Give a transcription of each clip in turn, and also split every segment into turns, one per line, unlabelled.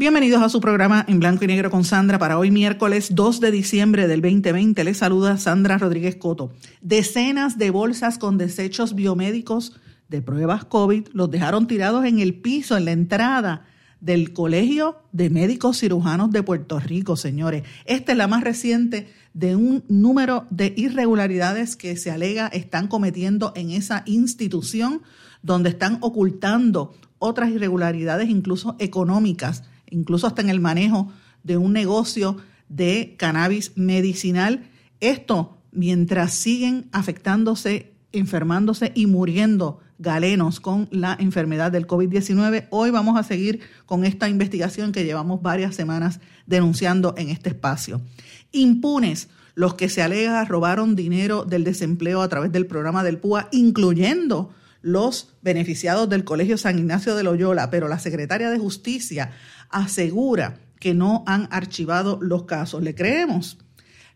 Bienvenidos a su programa en blanco y negro con Sandra para hoy miércoles 2 de diciembre del 2020. Les saluda Sandra Rodríguez Coto. Decenas de bolsas con desechos biomédicos de pruebas COVID los dejaron tirados en el piso, en la entrada del Colegio de Médicos Cirujanos de Puerto Rico, señores. Esta es la más reciente de un número de irregularidades que se alega están cometiendo en esa institución, donde están ocultando otras irregularidades, incluso económicas, incluso hasta en el manejo de un negocio de cannabis medicinal. Esto mientras siguen afectándose, enfermándose y muriendo galenos con la enfermedad del COVID-19. Hoy vamos a seguir con esta investigación que llevamos varias semanas denunciando en este espacio. Impunes los que se alega robaron dinero del desempleo a través del programa del PUA, incluyendo los beneficiados del Colegio San Ignacio de Loyola, pero la secretaria de Justicia asegura que no han archivado los casos. ¿Le creemos?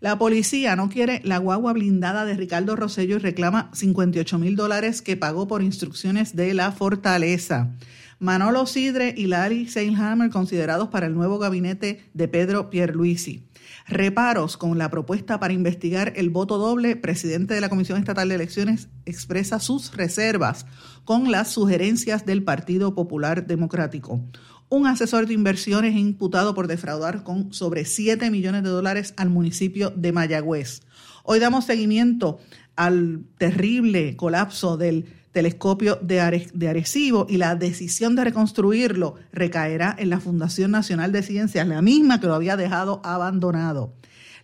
La policía no quiere la guagua blindada de Ricardo Rosello y reclama 58 mil dólares que pagó por instrucciones de la fortaleza. Manolo Sidre y Larry Seinhammer considerados para el nuevo gabinete de Pedro Pierluisi. Reparos con la propuesta para investigar el voto doble. Presidente de la Comisión Estatal de Elecciones expresa sus reservas con las sugerencias del Partido Popular Democrático un asesor de inversiones imputado por defraudar con sobre 7 millones de dólares al municipio de Mayagüez. Hoy damos seguimiento al terrible colapso del telescopio de, Arecibo y la decisión de reconstruirlo recaerá en la Fundación Nacional de Ciencias, la misma que lo había dejado abandonado.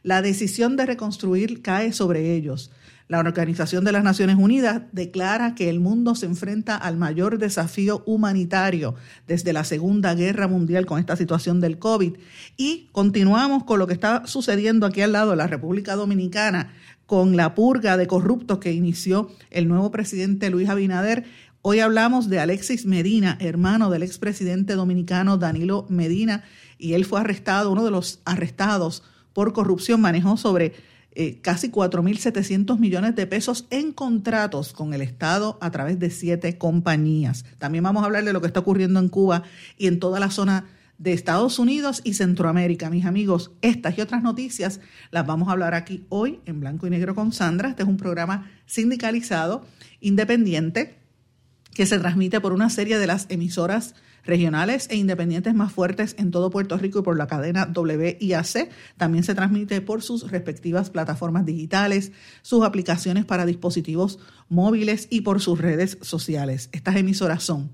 La decisión de reconstruir cae sobre ellos. La Organización de las Naciones Unidas declara que el mundo se enfrenta al mayor desafío humanitario desde la Segunda Guerra Mundial con esta situación del COVID. Y continuamos con lo que está sucediendo aquí al lado de la República Dominicana con la purga de corruptos que inició el nuevo presidente Luis Abinader. Hoy hablamos de Alexis Medina, hermano del expresidente dominicano Danilo Medina, y él fue arrestado, uno de los arrestados por corrupción, manejó sobre eh, casi 4.700 millones de pesos en contratos con el Estado a través de siete compañías. También vamos a hablar de lo que está ocurriendo en Cuba y en toda la zona de Estados Unidos y Centroamérica. Mis amigos, estas y otras noticias las vamos a hablar aquí hoy en Blanco y Negro con Sandra. Este es un programa sindicalizado, independiente, que se transmite por una serie de las emisoras regionales e independientes más fuertes en todo Puerto Rico y por la cadena WIAC. También se transmite por sus respectivas plataformas digitales, sus aplicaciones para dispositivos móviles y por sus redes sociales. Estas emisoras son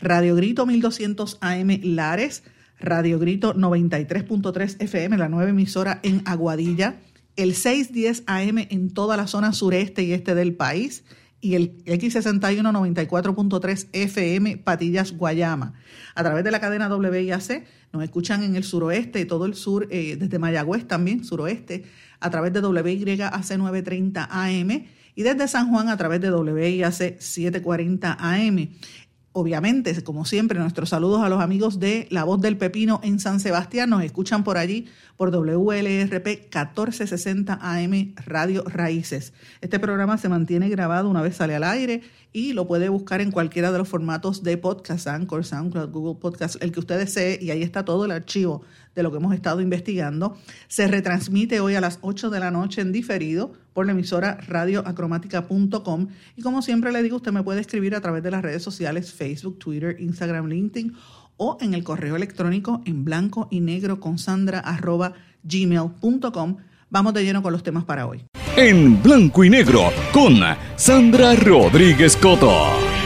Radio Grito 1200 AM Lares, Radio Grito 93.3 FM, la nueva emisora en Aguadilla, el 610 AM en toda la zona sureste y este del país y el X61 94.3 FM Patillas Guayama. A través de la cadena WIAC nos escuchan en el suroeste, todo el sur, eh, desde Mayagüez también, suroeste, a través de WYAC 930 AM y desde San Juan a través de WIAC 740 AM. Obviamente, como siempre, nuestros saludos a los amigos de La Voz del Pepino en San Sebastián. Nos escuchan por allí por WLRP 1460 AM Radio Raíces. Este programa se mantiene grabado una vez sale al aire y lo puede buscar en cualquiera de los formatos de podcast, Anchor, SoundCloud, Google Podcast, el que usted desee, y ahí está todo el archivo de lo que hemos estado investigando. Se retransmite hoy a las 8 de la noche en diferido por la emisora radioacromática.com y como siempre le digo, usted me puede escribir a través de las redes sociales Facebook, Twitter, Instagram, LinkedIn o en el correo electrónico en blanco y negro con sandra arroba gmail.com. Vamos de lleno con los temas para hoy.
En blanco y negro con Sandra Rodríguez Coto.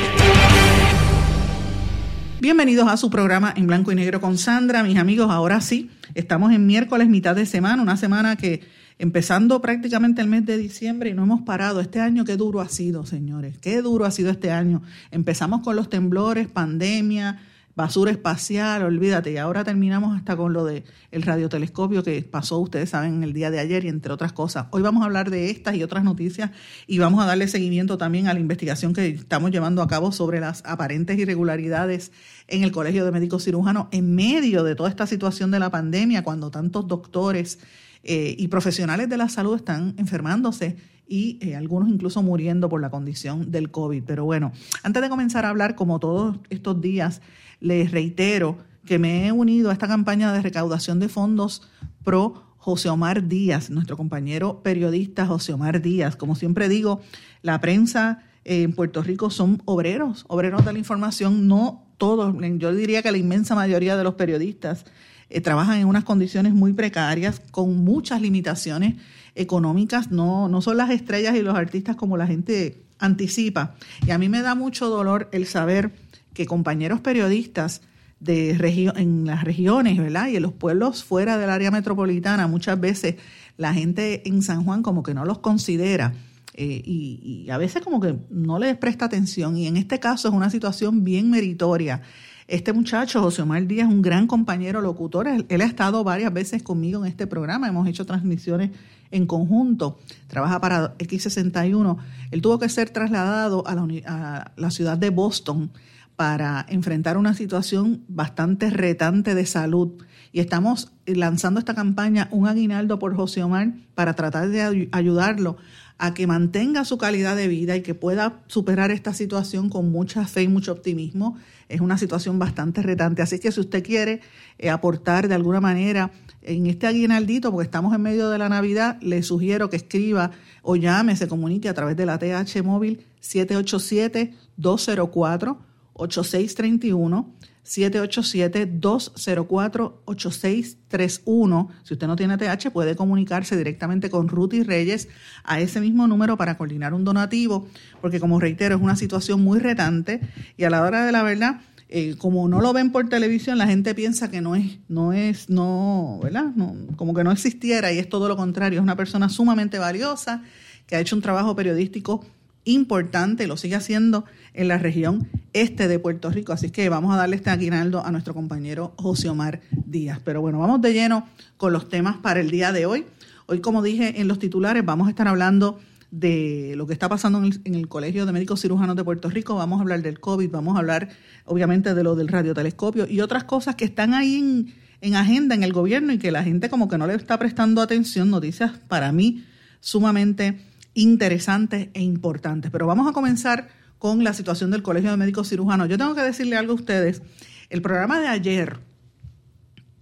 Bienvenidos a su programa en blanco y negro con Sandra, mis amigos. Ahora sí, estamos en miércoles, mitad de semana, una semana que empezando prácticamente el mes de diciembre y no hemos parado. Este año, qué duro ha sido, señores, qué duro ha sido este año. Empezamos con los temblores, pandemia, basura espacial, olvídate, y ahora terminamos hasta con lo de el radiotelescopio que pasó, ustedes saben, el día de ayer y entre otras cosas. Hoy vamos a hablar de estas y otras noticias y vamos a darle seguimiento también a la investigación que estamos llevando a cabo sobre las aparentes irregularidades en el Colegio de Médicos Cirujanos en medio de toda esta situación de la pandemia, cuando tantos doctores eh, y profesionales de la salud están enfermándose y eh, algunos incluso muriendo por la condición del COVID. Pero bueno, antes de comenzar a hablar, como todos estos días, les reitero que me he unido a esta campaña de recaudación de fondos pro José Omar Díaz, nuestro compañero periodista José Omar Díaz. Como siempre digo, la prensa en Puerto Rico son obreros, obreros de la información, no todos, yo diría que la inmensa mayoría de los periodistas eh, trabajan en unas condiciones muy precarias, con muchas limitaciones económicas, no, no son las estrellas y los artistas como la gente anticipa. Y a mí me da mucho dolor el saber que compañeros periodistas de en las regiones, ¿verdad? Y en los pueblos fuera del área metropolitana, muchas veces la gente en San Juan como que no los considera eh, y, a veces como que no les presta atención. Y en este caso es una situación bien meritoria. Este muchacho, José Omar Díaz, un gran compañero locutor. Él, ha estado varias veces conmigo en este programa. Hemos hecho transmisiones en conjunto. Trabaja para X61. Él tuvo que ser trasladado a la, a la ciudad de Boston para enfrentar una situación bastante retante de salud. Y estamos lanzando esta campaña, un aguinaldo por José Omar, para tratar de ayudarlo a que mantenga su calidad de vida y que pueda superar esta situación con mucha fe y mucho optimismo. Es una situación bastante retante. Así que si usted quiere eh, aportar de alguna manera en este aguinaldito, porque estamos en medio de la Navidad, le sugiero que escriba o llame, se comunique a través de la TH móvil 787 204 8631 787-204-8631. Si usted no tiene TH, puede comunicarse directamente con Ruti Reyes a ese mismo número para coordinar un donativo, porque como reitero, es una situación muy retante y a la hora de la verdad, eh, como no lo ven por televisión, la gente piensa que no es, no es, no, ¿verdad? No, como que no existiera y es todo lo contrario, es una persona sumamente valiosa que ha hecho un trabajo periodístico importante, lo sigue haciendo en la región este de Puerto Rico. Así que vamos a darle este aguinaldo a nuestro compañero José Omar Díaz. Pero bueno, vamos de lleno con los temas para el día de hoy. Hoy, como dije en los titulares, vamos a estar hablando de lo que está pasando en el, Colegio de Médicos Cirujanos de Puerto Rico, vamos a hablar del COVID, vamos a hablar obviamente de lo del radiotelescopio y otras cosas que están ahí en, en agenda en el gobierno y que la gente como que no le está prestando atención, noticias para mí sumamente interesantes e importantes. Pero vamos a comenzar con la situación del Colegio de Médicos Cirujanos. Yo tengo que decirle algo a ustedes. El programa de ayer,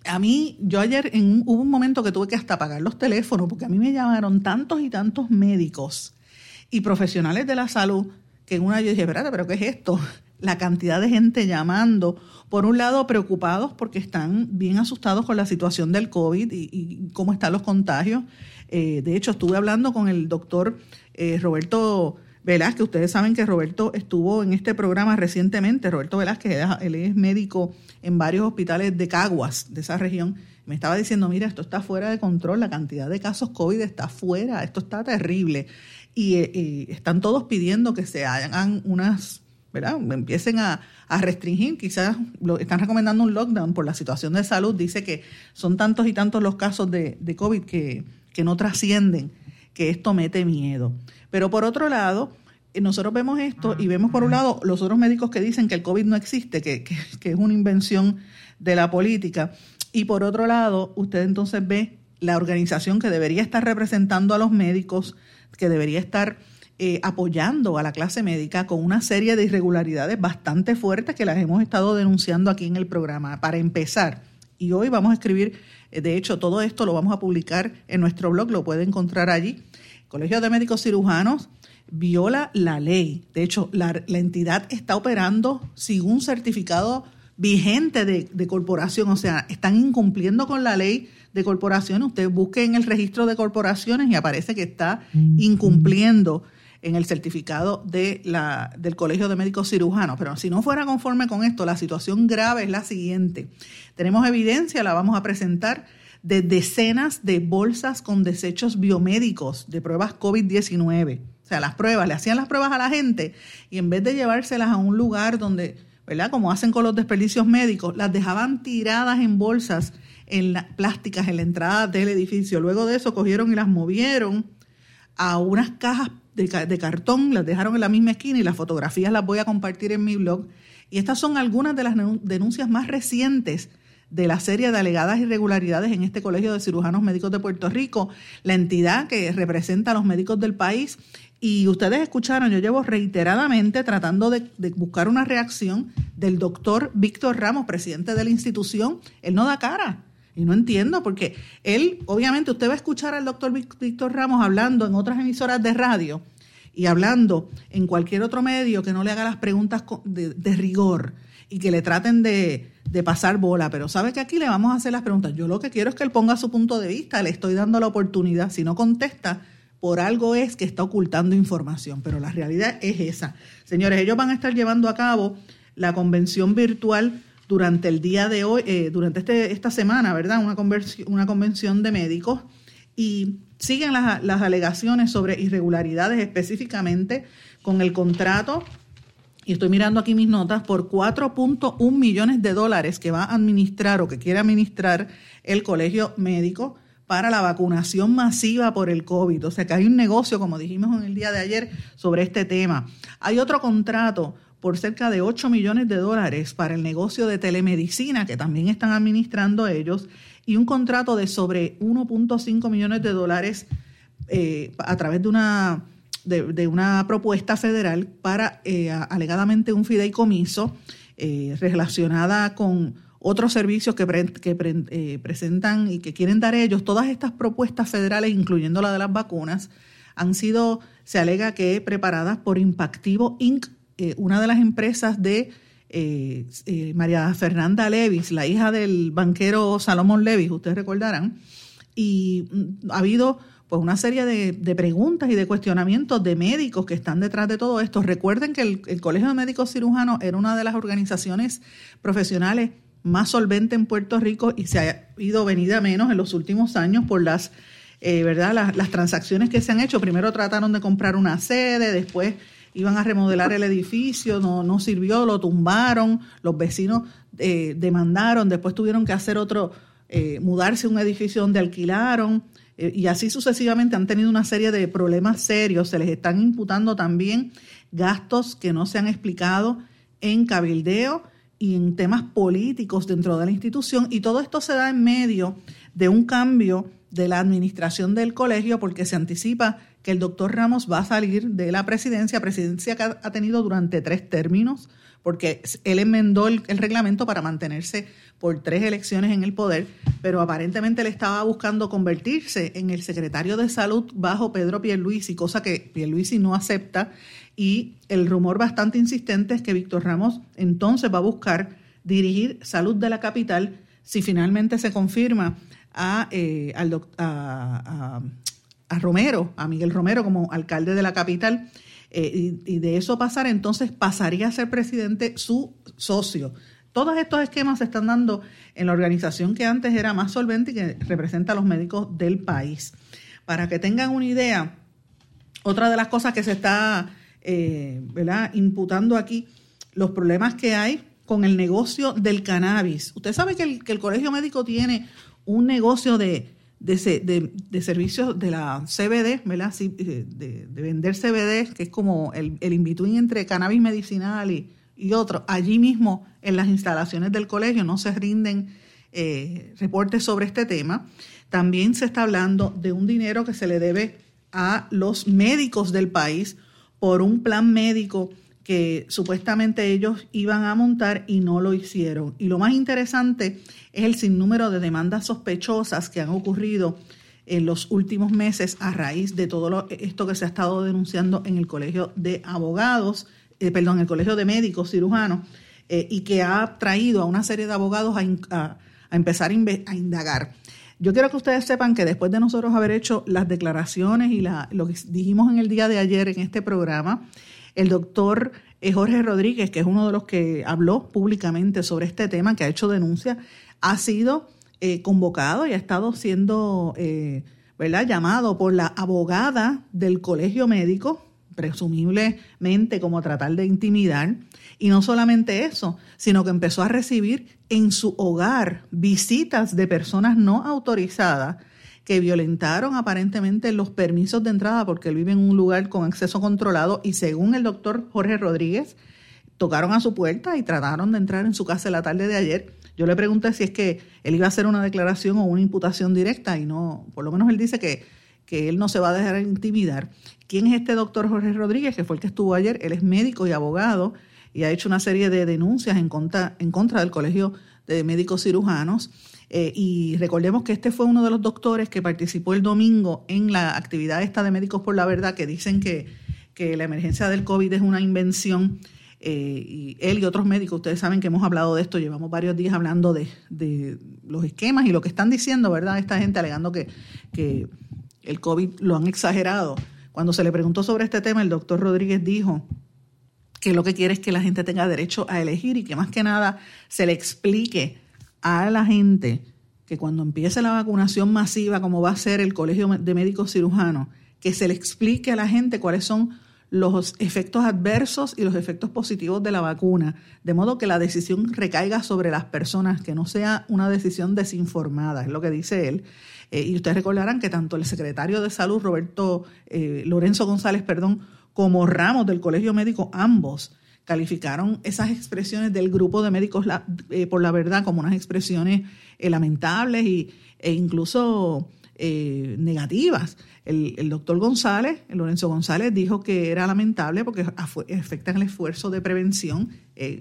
a mí, yo ayer en hubo un momento que tuve que hasta apagar los teléfonos porque a mí me llamaron tantos y tantos médicos y profesionales de la salud que en una yo dije, espérate, pero ¿qué es esto? La cantidad de gente llamando, por un lado preocupados porque están bien asustados con la situación del COVID y cómo están los contagios, eh, de hecho, estuve hablando con el doctor eh, Roberto Velázquez. Ustedes saben que Roberto estuvo en este programa recientemente. Roberto Velázquez, él es médico en varios hospitales de Caguas, de esa región. Me estaba diciendo, mira, esto está fuera de control, la cantidad de casos COVID está fuera, esto está terrible. Y eh, están todos pidiendo que se hagan unas ¿verdad? empiecen a, restringir, quizás lo, están recomendando un lockdown por la situación de salud, dice que son tantos y tantos los casos de COVID que, que no trascienden, que esto mete miedo. Pero por otro lado, eh, nosotros vemos esto y vemos por un lado los otros médicos que dicen que el COVID no existe, que, es una invención de la política. Y por otro lado, usted entonces ve la organización que debería estar representando a los médicos, que debería estar eh, apoyando a la clase médica con una serie de irregularidades bastante fuertes que las hemos estado denunciando aquí en el programa. Para empezar, y hoy vamos a escribir eh, de hecho, todo esto lo vamos a publicar en nuestro blog, lo puede encontrar allí. Colegio de Médicos Cirujanos viola la ley. De hecho, la, entidad está operando sin un certificado vigente de, corporación, o sea, están incumpliendo con la ley de corporaciones. Usted busque en el registro de corporaciones y aparece que está incumpliendo en el certificado de la, del Colegio de Médicos Cirujanos. Pero si no fuera conforme con esto, la situación grave es la siguiente. Tenemos evidencia, la vamos a presentar, de decenas de bolsas con desechos biomédicos de pruebas COVID-19. O sea, las pruebas, le hacían las pruebas a la gente y en vez de llevárselas a un lugar donde, ¿verdad? Como hacen con los desperdicios médicos, las dejaban tiradas en bolsas en plásticas en la entrada del edificio. Luego de eso cogieron y las movieron a unas cajas de, cartón, las dejaron en la misma esquina y las fotografías las voy a compartir en mi blog. Y estas son algunas de las denuncias más recientes de la serie de alegadas irregularidades en este Colegio de Cirujanos Médicos de Puerto Rico, la entidad que representa a los médicos del país. Y ustedes escucharon, yo llevo reiteradamente tratando de, de buscar una reacción del doctor Víctor Ramos, presidente de la institución. Él no da cara. Y no entiendo, porque él, obviamente, usted va a escuchar al doctor Víctor Ramos hablando en otras emisoras de radio y hablando en cualquier otro medio que no le haga las preguntas de, de rigor y que le traten de, de pasar bola, pero sabe que aquí le vamos a hacer las preguntas. Yo lo que quiero es que él ponga su punto de vista, le estoy dando la oportunidad. Si no contesta, por algo es que está ocultando información, pero la realidad es esa. Señores, ellos van a estar llevando a cabo la convención virtual durante el día de hoy, eh, durante este, esta semana, ¿verdad? Una, una convención de médicos y siguen las, las alegaciones sobre irregularidades específicamente con el contrato y estoy mirando aquí mis notas, por 4.1 millones de dólares que va a administrar o que quiere administrar el colegio médico para la vacunación masiva por el COVID. O sea que hay un negocio, como dijimos en el día de ayer, sobre este tema. Hay otro contrato por cerca de 8 millones de dólares para el negocio de telemedicina que también están administrando ellos y un contrato de sobre 1.5 millones de dólares eh, a través de una de, una propuesta federal para eh, alegadamente un fideicomiso eh, relacionada con otros servicios que, eh, presentan y que quieren dar ellos. Todas estas propuestas federales, incluyendo la de las vacunas, han sido, se alega que preparadas por Impactivo Inc., una de las empresas de María Fernanda Levis, la hija del banquero Salomón Levis, ustedes recordarán. Y mm, ha habido pues una serie de, preguntas y de cuestionamientos de médicos que están detrás de todo esto. Recuerden que el, Colegio de Médicos Cirujanos era una de las organizaciones profesionales más solventes en Puerto Rico y se ha ido venida menos en los últimos años por las, eh, ¿verdad? Las, transacciones que se han hecho. Primero trataron de comprar una sede, después iban a remodelar el edificio, no, no sirvió, lo tumbaron, los vecinos eh, demandaron, después tuvieron que hacer otro, eh, mudarse a un edificio donde alquilaron eh, y así sucesivamente han tenido una serie de problemas serios. Se les están imputando también gastos que no se han explicado en cabildeo y en temas políticos dentro de la institución. Y todo esto se da en medio de un cambio de la administración del colegio porque se anticipa que el doctor Ramos va a salir de la presidencia, presidencia que ha tenido durante tres términos, porque él enmendó el, reglamento para mantenerse por tres elecciones en el poder, pero aparentemente él estaba buscando convertirse en el secretario de salud bajo Pedro Pierluisi, cosa que Pierluisi no acepta, y el rumor bastante insistente es que Víctor Ramos entonces va a buscar dirigir salud de la capital si finalmente se confirma a, eh, al, a Romero, a Miguel Romero como alcalde de la capital eh, y, de eso pasar, entonces pasaría a ser presidente su socio. Todos estos esquemas se están dando en la organización que antes era más solvente y que representa a los médicos del país. Para que tengan una idea, otra de las cosas que se está eh, imputando aquí, los problemas que hay con el negocio del cannabis. Usted sabe que el colegio médico tiene un negocio de de, de, servicios de la CBD, ¿verdad? Eh, de, vender CBD, que es como el, el in-between entre cannabis medicinal y, y otro. Allí mismo, en las instalaciones del colegio, no se rinden eh, reportes sobre este tema. También se está hablando de un dinero que se le debe a los médicos del país por un plan médico que supuestamente ellos iban a montar y no lo hicieron. Y lo más interesante es el sinnúmero de demandas sospechosas que han ocurrido en los últimos meses a raíz de todo esto que se ha estado denunciando en el Colegio de Abogados, eh, perdón, en el Colegio de Médicos Cirujanos, eh, y que ha traído a una serie de abogados a, empezar a, indagar. Yo quiero que ustedes sepan que después de nosotros haber hecho las declaraciones y lo que dijimos en el día de ayer en este programa, el doctor eh, Jorge Rodríguez, que es uno de los que habló públicamente sobre este tema, que ha hecho denuncia, ha sido eh, convocado y ha estado siendo eh, ¿verdad? llamado por la abogada del colegio médico, presumiblemente como tratar de intimidar. Y no solamente eso, sino que empezó a recibir en su hogar visitas de personas no autorizadas que violentaron aparentemente los permisos de entrada porque él vive en un lugar con acceso controlado y según el doctor Jorge Rodríguez, tocaron a su puerta y trataron de entrar en su casa la tarde de ayer. Yo le pregunté si es que él iba a hacer una declaración o una imputación directa y no, por lo menos él dice que, que él no se va a dejar intimidar. ¿Quién es este doctor Jorge Rodríguez, que fue el que estuvo ayer? Él es médico y abogado y ha hecho una serie de denuncias en contra, en contra del Colegio de Médicos Cirujanos eh, y recordemos que este fue uno de los doctores que participó el domingo en la actividad esta de Médicos por la Verdad, que dicen que, que la emergencia del COVID es una invención. Eh, y él y otros médicos, ustedes saben que hemos hablado de esto, llevamos varios días hablando de, de los esquemas y lo que están diciendo, ¿verdad? Esta gente alegando que, que el COVID lo han exagerado. Cuando se le preguntó sobre este tema, el doctor Rodríguez dijo que lo que quiere es que la gente tenga derecho a elegir y que más que nada se le explique a la gente que cuando empiece la vacunación masiva, como va a ser el Colegio de Médicos Cirujanos, que se le explique a la gente cuáles son los efectos adversos y los efectos positivos de la vacuna, de modo que la decisión recaiga sobre las personas, que no sea una decisión desinformada, es lo que dice él. Eh, y ustedes recordarán que tanto el secretario de Salud, Roberto eh, Lorenzo González, perdón, como Ramos del Colegio Médico, ambos calificaron esas expresiones del grupo de médicos eh, por la verdad como unas expresiones eh, lamentables y, e incluso eh, negativas. El, doctor González, Lorenzo González, dijo que era lamentable porque afectan el esfuerzo de prevención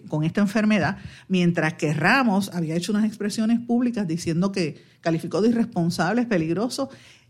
con esta enfermedad, mientras que Ramos había hecho unas expresiones públicas diciendo que calificó de irresponsables, peligrosos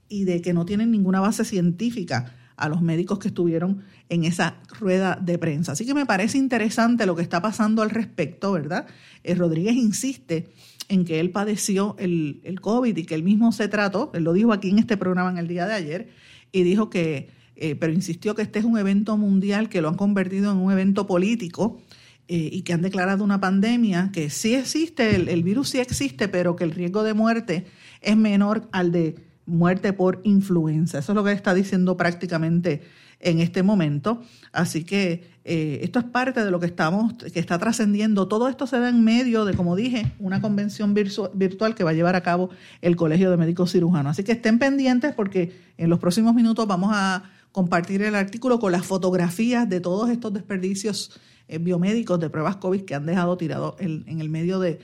y de que no tienen ninguna base científica a los médicos que estuvieron en esa rueda de prensa. Así que me parece interesante lo que está pasando al respecto, ¿verdad? Eh, Rodríguez insiste en que él padeció el, el, COVID y que él mismo se trató, él lo dijo aquí en este programa en el día de ayer, y dijo que, eh, pero insistió que este es un evento mundial que lo han convertido en un evento político eh, y que han declarado una pandemia, que sí existe, el, el virus sí existe, pero que el riesgo de muerte es menor al de muerte por influenza. Eso es lo que está diciendo prácticamente en este momento. Así que eh, esto es parte de lo que estamos, que está trascendiendo. Todo esto se da en medio de, como dije, una convención virtual que va a llevar a cabo el Colegio de Médicos Cirujanos. Así que estén pendientes porque en los próximos minutos vamos a compartir el artículo con las fotografías de todos estos desperdicios eh, biomédicos de pruebas COVID que han dejado tirado en el medio de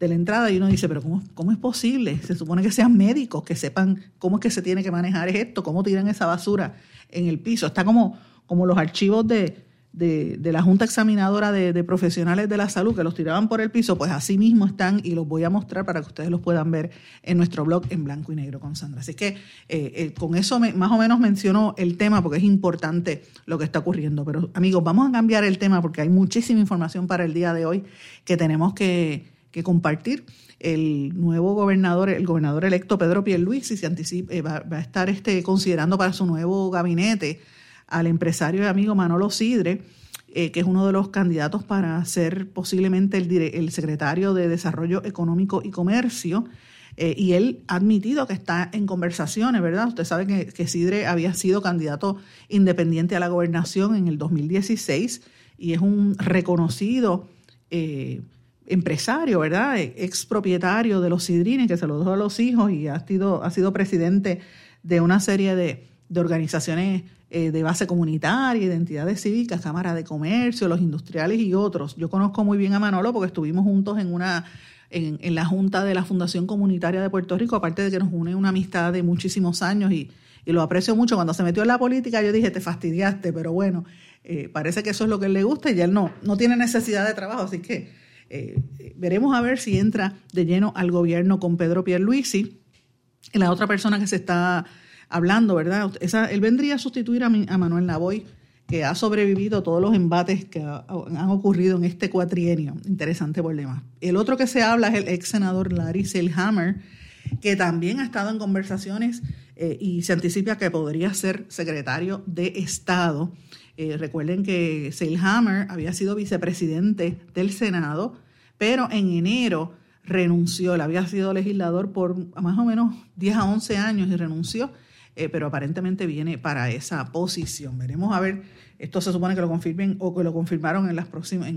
de la entrada y uno dice, pero ¿cómo, ¿cómo es posible? Se supone que sean médicos, que sepan cómo es que se tiene que manejar esto, cómo tiran esa basura en el piso. Está como, como los archivos de, de, la Junta Examinadora de, Profesionales de la Salud que los tiraban por el piso, pues así mismo están y los voy a mostrar para que ustedes los puedan ver en nuestro blog en blanco y negro con Sandra. Así que eh, eh, con eso más o menos menciono el tema porque es importante lo que está ocurriendo. Pero amigos, vamos a cambiar el tema porque hay muchísima información para el día de hoy que tenemos que que compartir. El nuevo gobernador, el gobernador electo Pedro Pierluisi, se anticipa, eh, va, a estar este, considerando para su nuevo gabinete al empresario y amigo Manolo Sidre, eh, que es uno de los candidatos para ser posiblemente el, el secretario de Desarrollo Económico y Comercio. Eh, y él ha admitido que está en conversaciones, ¿verdad? Usted sabe que, que, Sidre había sido candidato independiente a la gobernación en el 2016 y es un reconocido empresario, ¿verdad? Ex propietario de los Sidrines, que se los dejó a los hijos y ha sido, ha sido presidente de una serie de, organizaciones eh, de base comunitaria, identidades cívicas, Cámara de Comercio, los industriales y otros. Yo conozco muy bien a Manolo porque estuvimos juntos en una en, en, la Junta de la Fundación Comunitaria de Puerto Rico, aparte de que nos une una amistad de muchísimos años y, y lo aprecio mucho. Cuando se metió en la política yo dije, te fastidiaste, pero bueno, eh, parece que eso es lo que él le gusta y él no, no tiene necesidad de trabajo, así que eh, veremos a ver si entra de lleno al gobierno con Pedro Pierluisi. La otra persona que se está hablando, ¿verdad? Él vendría a sustituir a, Manuel Lavoy, que ha sobrevivido todos los embates que han ocurrido en este cuatrienio. Interesante problema. El otro que se habla es el ex senador Larry Selhammer, que también ha estado en conversaciones eh, y se anticipa que podría ser secretario de Estado. Eh, recuerden que Seilhammer había sido vicepresidente del Senado, pero en enero renunció. Él había sido legislador por más o menos 10 a 11 años y renunció, eh, pero aparentemente viene para esa posición. Veremos a ver, esto se supone que lo confirmen o que lo confirmaron en las próximas,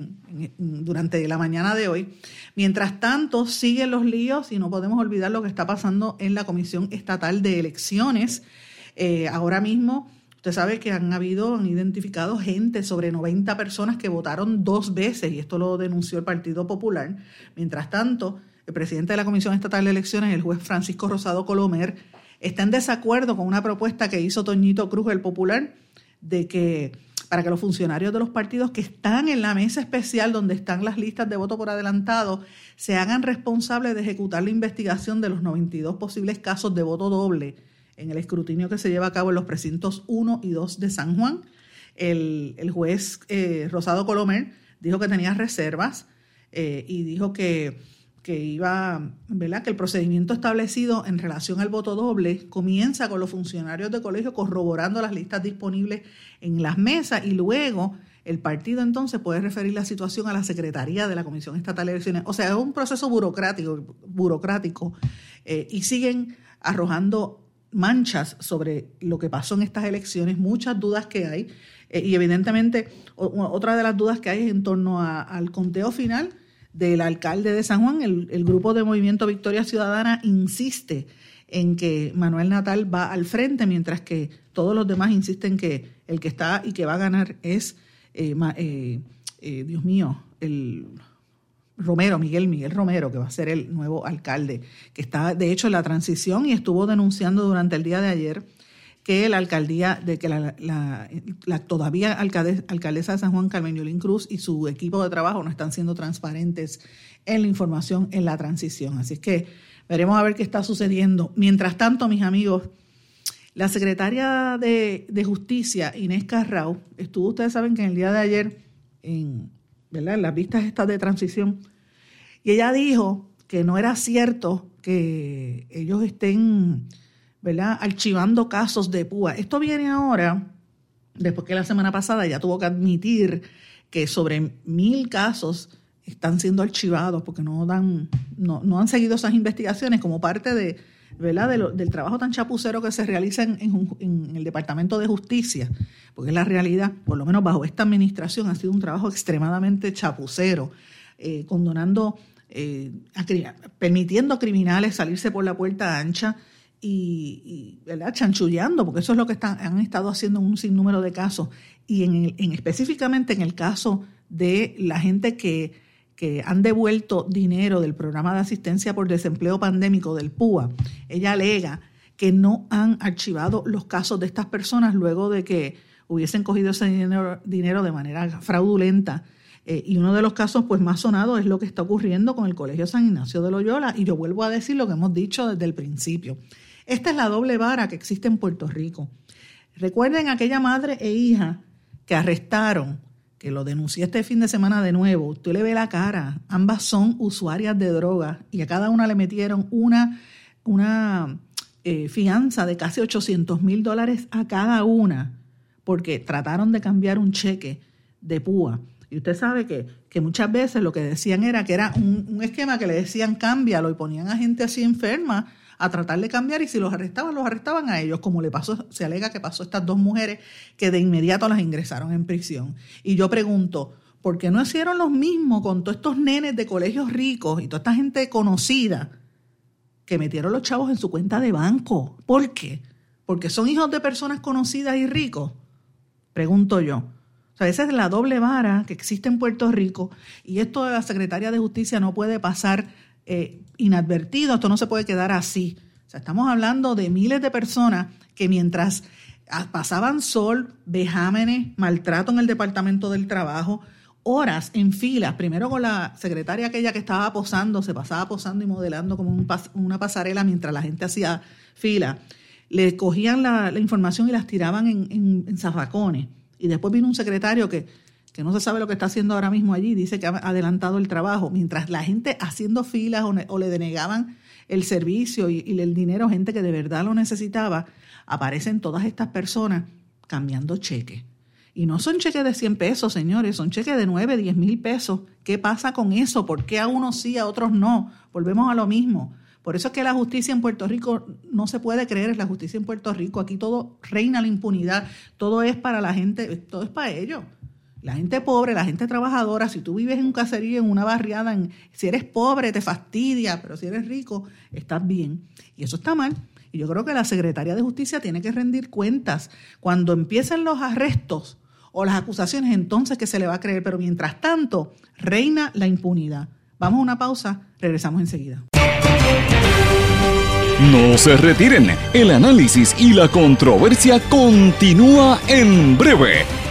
durante la mañana de hoy. Mientras tanto, siguen los líos y no podemos olvidar lo que está pasando en la Comisión Estatal de Elecciones. Eh, ahora mismo Usted sabe que han habido, han identificado gente, sobre 90 personas que votaron dos veces, y esto lo denunció el Partido Popular. Mientras tanto, el presidente de la Comisión Estatal de Elecciones, el juez Francisco Rosado Colomer, está en desacuerdo con una propuesta que hizo Toñito Cruz, el Popular, de que para que los funcionarios de los partidos que están en la mesa especial donde están las listas de voto por adelantado se hagan responsables de ejecutar la investigación de los 92 posibles casos de voto doble en el escrutinio que se lleva a cabo en los precintos 1 y 2 de San Juan. El, juez eh, Rosado Colomer dijo que tenía reservas eh, y dijo que, que iba, ¿verdad? Que el procedimiento establecido en relación al voto doble comienza con los funcionarios de colegio corroborando las listas disponibles en las mesas y luego el partido entonces puede referir la situación a la Secretaría de la Comisión Estatal de Elecciones. O sea, es un proceso burocrático, burocrático eh, y siguen arrojando manchas sobre lo que pasó en estas elecciones, muchas dudas que hay, eh, y evidentemente otra de las dudas que hay es en torno al conteo final del alcalde de San Juan. El, el, grupo de Movimiento Victoria Ciudadana insiste en que Manuel Natal va al frente, mientras que todos los demás insisten que el que está y que va a ganar es, eh, eh, Dios mío, el Romero, Miguel Miguel Romero, que va a ser el nuevo alcalde, que está de hecho en la transición y estuvo denunciando durante el día de ayer que la alcaldía, de que la, todavía alcaldesa de San Juan, Carmen Yulín Cruz, y su equipo de trabajo no están siendo transparentes en la información en la transición. Así es que veremos a ver qué está sucediendo. Mientras tanto, mis amigos, la secretaria de, de Justicia, Inés Carrao, estuvo, ustedes saben que en el día de ayer, en ¿verdad? Las vistas estas de transición. Y ella dijo que no era cierto que ellos estén. Archivando casos de púa. Esto viene ahora, después que la semana pasada ya tuvo que admitir que sobre mil casos están siendo archivados porque no dan, no, no han seguido esas investigaciones como parte de, ¿verdad? del trabajo tan chapucero que se realiza en, el Departamento de Justicia, porque la realidad, por lo menos bajo esta administración, ha sido un trabajo extremadamente chapucero, eh, condonando, eh, permitiendo a criminales salirse por la puerta ancha y, ¿verdad? chanchullando, porque eso es lo que están, han estado haciendo en un sinnúmero de casos, y en, en específicamente en el caso de la gente que que han devuelto dinero del programa de asistencia por desempleo pandémico del PUA, ella alega que no han archivado los casos de estas personas luego de que hubiesen cogido ese dinero, de manera fraudulenta. Eh, y uno de los casos pues, más sonados es lo que está ocurriendo con el Colegio San Ignacio de Loyola. Y yo vuelvo a decir lo que hemos dicho desde el principio. Esta es la doble vara que existe en Puerto Rico. Recuerden aquella madre e hija que arrestaron que lo denuncié este fin de semana de nuevo, usted le ve la cara, ambas son usuarias de droga y a cada una le metieron una, una eh, fianza de casi 800 mil dólares a cada una, porque trataron de cambiar un cheque de púa. Y usted sabe que, que muchas veces lo que decían era que era un, un esquema que le decían cámbialo y ponían a gente así enferma a tratar de cambiar y si los arrestaban, los arrestaban a ellos, como le pasó, se alega que pasó a estas dos mujeres que de inmediato las ingresaron en prisión. Y yo pregunto, ¿por qué no hicieron lo mismo con todos estos nenes de colegios ricos y toda esta gente conocida que metieron los chavos en su cuenta de banco? ¿Por qué? ¿Porque son hijos de personas conocidas y ricos? Pregunto yo. O sea, esa es la doble vara que existe en Puerto Rico y esto de la Secretaría de Justicia no puede pasar eh, inadvertido, esto no se puede quedar así. O sea, estamos hablando de miles de personas que mientras pasaban sol, vejámenes, maltrato en el Departamento del Trabajo, horas en filas, primero con la secretaria aquella que estaba posando, se pasaba posando y modelando como una pasarela mientras la gente hacía fila, le cogían la, información y las tiraban en, en zafacones. Y después vino un secretario que que no se sabe lo que está haciendo ahora mismo allí, dice que ha adelantado el trabajo, mientras la gente haciendo filas o, le denegaban el servicio y, el dinero, gente que de verdad lo necesitaba, aparecen todas estas personas cambiando cheques. Y no son cheques de 100 pesos, señores, son cheques de 9, 10 mil pesos. ¿Qué pasa con eso? ¿Por qué a unos sí, a otros no? Volvemos a lo mismo. Por eso es que la justicia en Puerto Rico no se puede creer, es la justicia en Puerto Rico. Aquí todo reina la impunidad, todo es para la gente, todo es para ellos. La gente pobre, la gente trabajadora, si tú vives en un caserío, en una barriada, si eres pobre te fastidia, pero si eres rico, estás bien. Y eso está mal. Y yo creo que la Secretaría de Justicia tiene que rendir cuentas. Cuando empiecen los arrestos o las acusaciones, entonces que se le va a creer. Pero mientras tanto, reina la impunidad. Vamos a una pausa, regresamos enseguida.
No se retiren, el análisis y la controversia continúa en breve,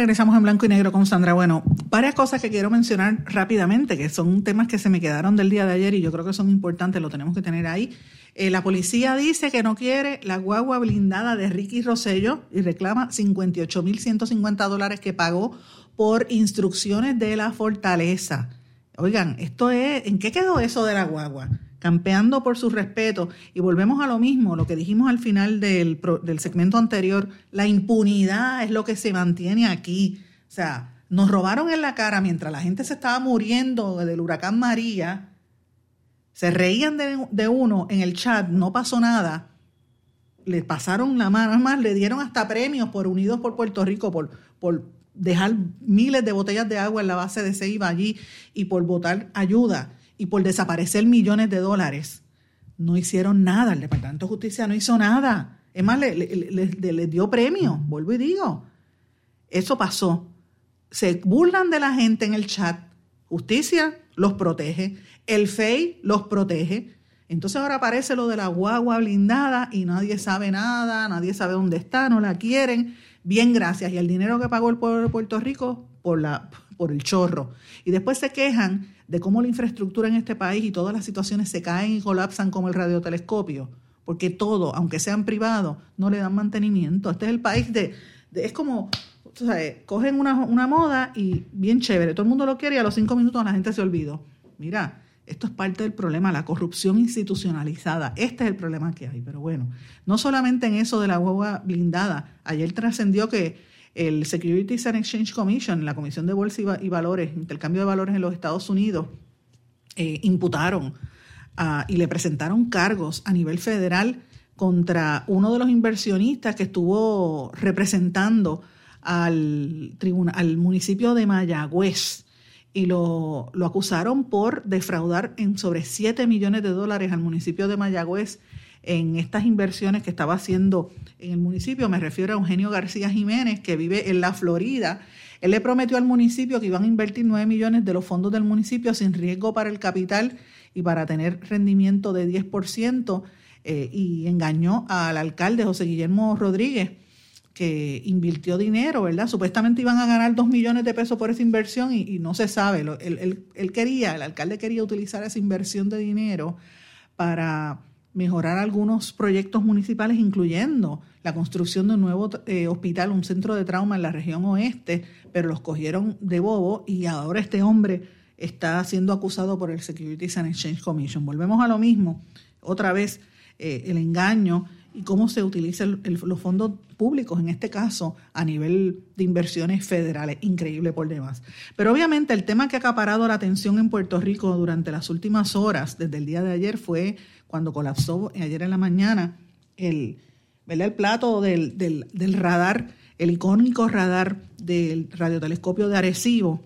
Regresamos en blanco y negro con Sandra. Bueno, varias cosas que quiero mencionar rápidamente, que son temas que se me quedaron del día de ayer y yo creo que son importantes, lo tenemos que tener ahí. Eh, la policía dice que no quiere la guagua blindada de Ricky Rosello y reclama 58.150 dólares que pagó por instrucciones de la fortaleza. Oigan, esto es, ¿en qué quedó eso de la guagua? Campeando por su respeto. Y volvemos a lo mismo, lo que dijimos al final del, del segmento anterior, la impunidad es lo que se mantiene aquí. O sea, nos robaron en la cara mientras la gente se estaba muriendo del huracán María, se reían de, uno en el chat, no pasó nada, le pasaron la mano, más le dieron hasta premios por Unidos por Puerto Rico, por, por dejar miles de botellas de agua en la base de Ceiba allí y por votar ayuda y por desaparecer millones de dólares, no hicieron nada. El Departamento de Justicia no hizo nada. Es más, le, dio premio, vuelvo y digo. Eso pasó. Se burlan de la gente en el chat. Justicia los protege. El FEI los protege. Entonces ahora aparece lo de la guagua blindada y nadie sabe nada, nadie sabe dónde está, no la quieren. Bien, gracias. Y el dinero que pagó el pueblo de Puerto Rico por, la, por el chorro. Y después se quejan de cómo la infraestructura en este país y todas las situaciones se caen y colapsan como el radiotelescopio, porque todo, aunque sean privados, no le dan mantenimiento. Este es el país de, es como, o sea, cogen una, una, moda y bien chévere, todo el mundo lo quiere y a los cinco minutos la gente se olvidó. Mira, esto es parte del problema, la corrupción institucionalizada. Este es el problema que hay. Pero bueno, no solamente en eso de la hueva blindada. Ayer trascendió que el Securities and Exchange Commission, la Comisión de Bolsa y Valores, Intercambio de Valores en los Estados Unidos, eh, imputaron y le presentaron cargos a nivel federal contra uno de los inversionistas que estuvo representando al, al municipio de Mayagüez y lo, lo, acusaron por defraudar en sobre 7 millones de dólares al municipio de Mayagüez en estas inversiones que estaba haciendo en el municipio. Me refiero a Eugenio García Jiménez, que vive en la Florida. Él le prometió al municipio que iban a invertir 9 millones de los fondos del municipio sin riesgo para el capital y para tener rendimiento de 10%, eh, y engañó al alcalde José Guillermo Rodríguez, que invirtió dinero, ¿verdad? Supuestamente iban a ganar 2 millones de pesos por esa inversión y, no se sabe. Él, él quería, el alcalde quería utilizar esa inversión de dinero para mejorar algunos proyectos municipales, incluyendo la construcción de un nuevo eh, hospital, un centro de trauma en la región oeste, pero los cogieron de bobo y ahora este hombre está siendo acusado por el Securities and Exchange Commission. Volvemos a lo mismo, otra vez eh, el engaño y cómo se utilizan los fondos públicos, en este caso a nivel de inversiones federales, increíble por demás. Pero obviamente el tema que ha acaparado la atención en Puerto Rico durante las últimas horas, desde el día de ayer, fue cuando colapsó ayer en la mañana el, el plato del, del, radar, el icónico radar del radiotelescopio de Arecibo.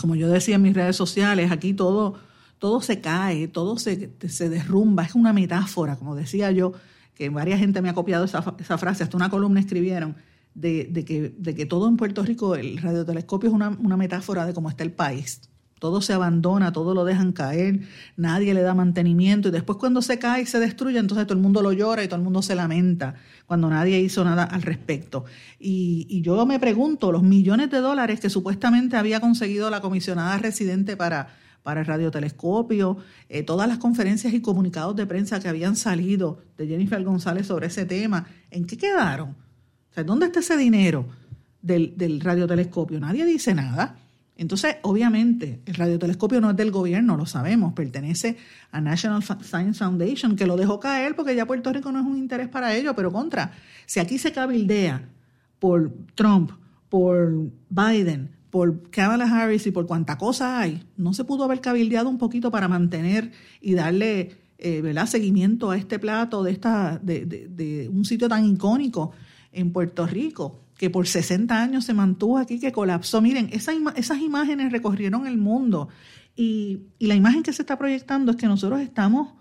Como yo decía en mis redes sociales, aquí todo, todo se cae, todo se, se derrumba, es una metáfora, como decía yo, que varias gente me ha copiado esa, esa frase, hasta una columna escribieron, de, de, que, de que todo en Puerto Rico, el radiotelescopio es una, una metáfora de cómo está el país todo se abandona, todo lo dejan caer, nadie le da mantenimiento y después cuando se cae y se destruye, entonces todo el mundo lo llora y todo el mundo se lamenta cuando nadie hizo nada al respecto. Y, yo me pregunto, los millones de dólares que supuestamente había conseguido la comisionada residente para, para el radiotelescopio, eh, todas las conferencias y comunicados de prensa que habían salido de Jennifer González sobre ese tema, ¿en qué quedaron? O sea, ¿dónde está ese dinero del, del radiotelescopio? Nadie dice nada. Entonces, obviamente, el radiotelescopio no es del gobierno, lo sabemos, pertenece a National Science Foundation, que lo dejó caer porque ya Puerto Rico no es un interés para ello, pero contra, si aquí se cabildea por Trump, por Biden, por Kamala Harris y por cuánta cosa hay, no se pudo haber cabildeado un poquito para mantener y darle eh, seguimiento a este plato de, esta, de un sitio tan icónico en Puerto Rico que por 60 años se mantuvo aquí, que colapsó. Miren, esas imágenes recorrieron el mundo y, la imagen que se está proyectando es que nosotros estamos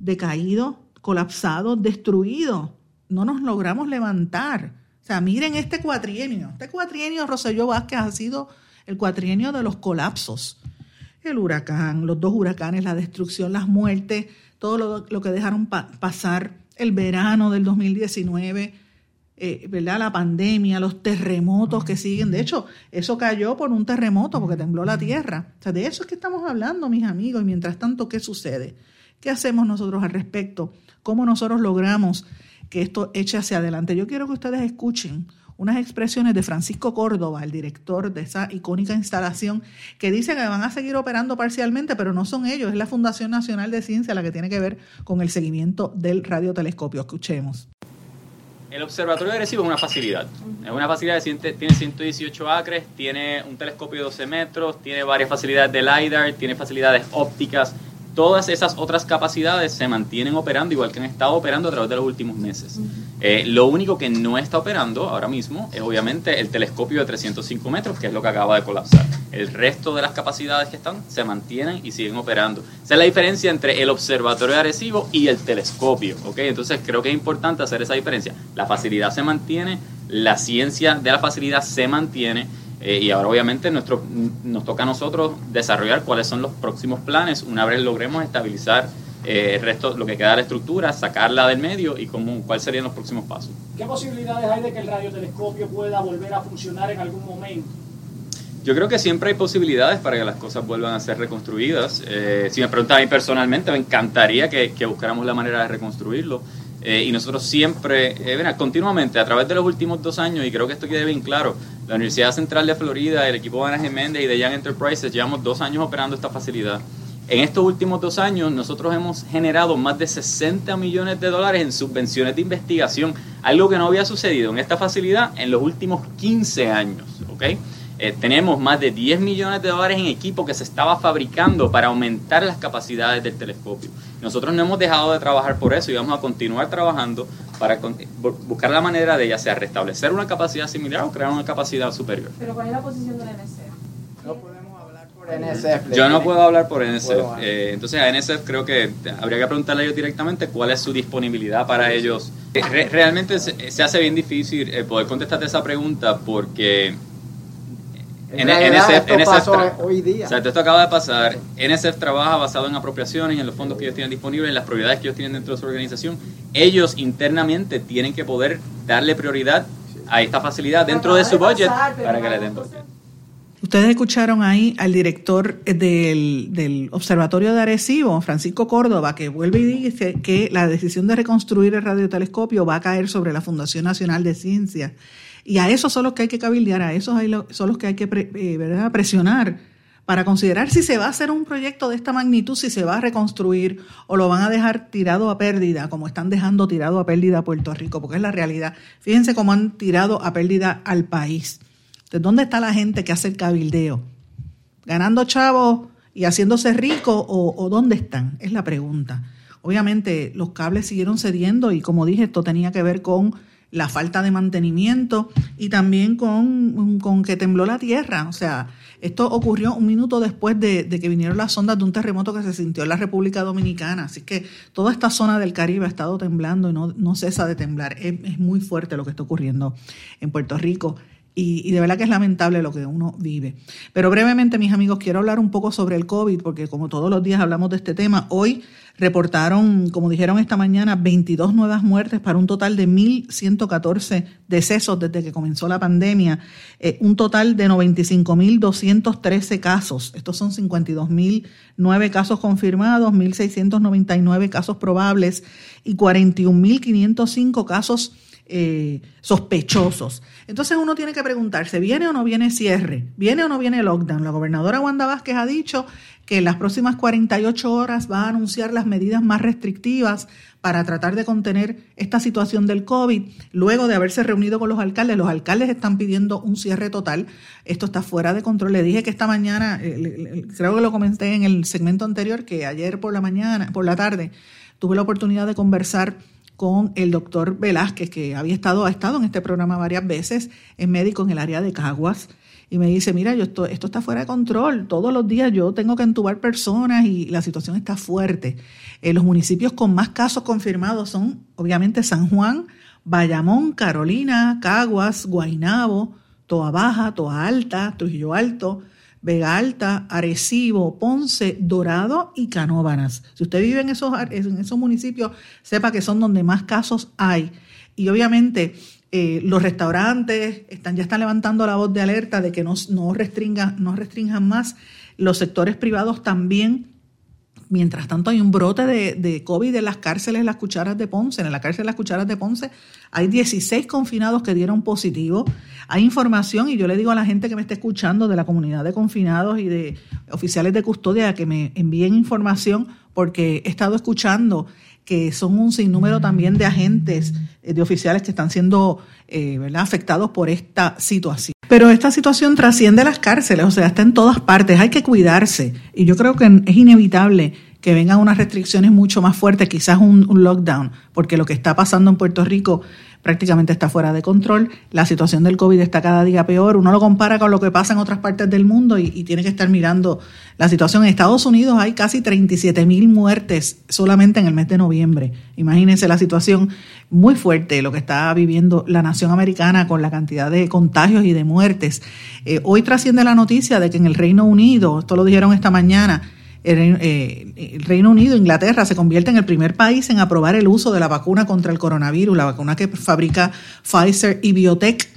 decaídos, colapsados, destruidos. No nos logramos levantar. O sea, miren este cuatrienio. Este cuatrienio, Roselló Vázquez, ha sido el cuatrienio de los colapsos. El huracán, los dos huracanes, la destrucción, las muertes, todo lo, lo que dejaron pasar el verano del 2019 eh, ¿verdad? La pandemia, los terremotos que siguen. De hecho, eso cayó por un terremoto porque tembló la tierra. O sea, de eso es que estamos hablando, mis amigos. Y mientras tanto, ¿qué sucede? ¿Qué hacemos nosotros al respecto? ¿Cómo nosotros logramos que esto eche hacia adelante? Yo quiero que ustedes escuchen unas expresiones de Francisco Córdoba, el director de esa icónica instalación, que dice que van a seguir operando parcialmente, pero no son ellos, es la Fundación Nacional de Ciencia la que tiene que ver con el seguimiento del radiotelescopio. Escuchemos.
El observatorio agresivo es una facilidad. Es una facilidad que tiene 118 acres, tiene un telescopio de 12 metros, tiene varias facilidades de LiDAR, tiene facilidades ópticas, todas esas otras capacidades se mantienen operando igual que han estado operando a través de los últimos meses. Eh, lo único que no está operando ahora mismo es obviamente el telescopio de 305 metros, que es lo que acaba de colapsar. El resto de las capacidades que están se mantienen y siguen operando. Esa es la diferencia entre el observatorio agresivo y el telescopio. ¿okay? Entonces creo que es importante hacer esa diferencia. La facilidad se mantiene, la ciencia de la facilidad se mantiene eh, y ahora obviamente nuestro, nos toca a nosotros desarrollar cuáles son los próximos planes una vez logremos estabilizar eh, el resto, lo que queda de la estructura, sacarla del medio y cómo, cuáles serían los próximos pasos.
¿Qué posibilidades hay de que el radiotelescopio pueda volver a funcionar en algún momento?
Yo creo que siempre hay posibilidades para que las cosas vuelvan a ser reconstruidas. Eh, si me preguntan a mí personalmente, me encantaría que, que buscáramos la manera de reconstruirlo. Eh, y nosotros siempre, eh, continuamente, a través de los últimos dos años, y creo que esto quede bien claro, la Universidad Central de Florida, el equipo de Ana Geméndez y de Young Enterprises, llevamos dos años operando esta facilidad. En estos últimos dos años, nosotros hemos generado más de 60 millones de dólares en subvenciones de investigación, algo que no había sucedido en esta facilidad en los últimos 15 años. ¿okay? Eh, tenemos más de 10 millones de dólares en equipo que se estaba fabricando para aumentar las capacidades del telescopio. Nosotros no hemos dejado de trabajar por eso y vamos a continuar trabajando para buscar la manera de ya sea restablecer una capacidad similar o crear una capacidad superior.
Pero ¿cuál es la posición de la NSF?
No podemos hablar por NSF.
Yo no puedo hablar por NSF. Eh, entonces a NSF creo que habría que preguntarle a ellos directamente cuál es su disponibilidad para ellos. Eh, realmente se, hace bien difícil poder contestarte esa pregunta porque
en, NSF, esto hoy día.
O sea, esto acaba de pasar. NSF trabaja basado en apropiaciones, en los fondos que ellos tienen disponibles, en las prioridades que ellos tienen dentro de su organización. Ellos internamente tienen que poder darle prioridad a esta facilidad dentro de su budget para que le den
Ustedes escucharon ahí al director del, del, Observatorio de Arecibo, Francisco Córdoba, que vuelve y dice que la decisión de reconstruir el radiotelescopio va a caer sobre la Fundación Nacional de Ciencias y a esos son los que hay que cabildear, a esos son los que hay que eh, presionar para considerar si se va a hacer un proyecto de esta magnitud, si se va a reconstruir o lo van a dejar tirado a pérdida, como están dejando tirado a pérdida a Puerto Rico, porque es la realidad. Fíjense cómo han tirado a pérdida al país. ¿De dónde está la gente que hace el cabildeo? ¿Ganando chavos y haciéndose rico o, o dónde están? Es la pregunta. Obviamente los cables siguieron cediendo y como dije, esto tenía que ver con la falta de mantenimiento y también con, con, que tembló la tierra. O sea, esto ocurrió un minuto después de, que vinieron las ondas de un terremoto que se sintió en la República Dominicana. Así que toda esta zona del Caribe ha estado temblando y no, no cesa de temblar. Es, es muy fuerte lo que está ocurriendo en Puerto Rico. Y, de verdad que es lamentable lo que uno vive. Pero brevemente, mis amigos, quiero hablar un poco sobre el COVID, porque como todos los días hablamos de este tema, hoy reportaron, como dijeron esta mañana, 22 nuevas muertes para un total de 1.114 decesos desde que comenzó la pandemia, eh, un total de 95.213 casos. Estos son 52.009 casos confirmados, 1.699 casos probables y 41.505 casos eh, sospechosos. Entonces uno tiene que preguntarse, ¿viene o no viene cierre? ¿Viene o no viene lockdown? La gobernadora Wanda Vázquez ha dicho que en las próximas 48 horas va a anunciar las medidas más restrictivas para tratar de contener esta situación del COVID. Luego de haberse reunido con los alcaldes, los alcaldes están pidiendo un cierre total. Esto está fuera de control. Le dije que esta mañana, eh, creo que lo comenté en el segmento anterior, que ayer por la mañana, por la tarde, tuve la oportunidad de conversar con el doctor Velázquez, que había estado, ha estado en este programa varias veces, es médico en el área de Caguas, y me dice, mira, yo esto, esto está fuera de control, todos los días yo tengo que entubar personas y la situación está fuerte. Eh, los municipios con más casos confirmados son, obviamente, San Juan, Bayamón, Carolina, Caguas, Guainabo, Toa Baja, Toa Alta, Trujillo Alto, Vega Alta, Arecibo, Ponce, Dorado y Canóbanas. Si usted vive en esos, municipios, sepa que son donde más casos hay. Y obviamente eh, los restaurantes están, ya están levantando la voz de alerta de que no, no, restringan, no más. Los sectores privados también Mientras tanto, hay un brote de, de, COVID en las cárceles Las Cucharas de Ponce. En la cárcel Las Cucharas de Ponce hay 16 confinados que dieron positivo. Hay información, y yo le digo a la gente que me está escuchando de la comunidad de confinados y de oficiales de custodia que me envíen información, porque he estado escuchando que son un sinnúmero también de agentes, eh, de oficiales que están siendo eh, ¿verdad? afectados por esta situación. Pero esta situación trasciende las cárceles, o sea, está en todas partes, hay que cuidarse. Y yo creo que es inevitable que vengan unas restricciones mucho más fuertes, quizás un, un lockdown, porque lo que está pasando en Puerto Rico prácticamente está fuera de control. La situación del COVID está cada día peor. Uno lo compara con lo que pasa en otras partes del mundo y, tiene que estar mirando la situación. En Estados Unidos hay casi 37 mil muertes solamente en el mes de noviembre. Imagínense la situación muy fuerte, lo que está viviendo la nación americana con la cantidad de contagios y de muertes. Eh, hoy trasciende la noticia de que en el Reino Unido, esto lo dijeron esta mañana, eh, el, Reino Unido, Inglaterra, se convierte en el primer país en aprobar el uso de la vacuna contra el coronavirus, la vacuna que fabrica Pfizer y Biotech.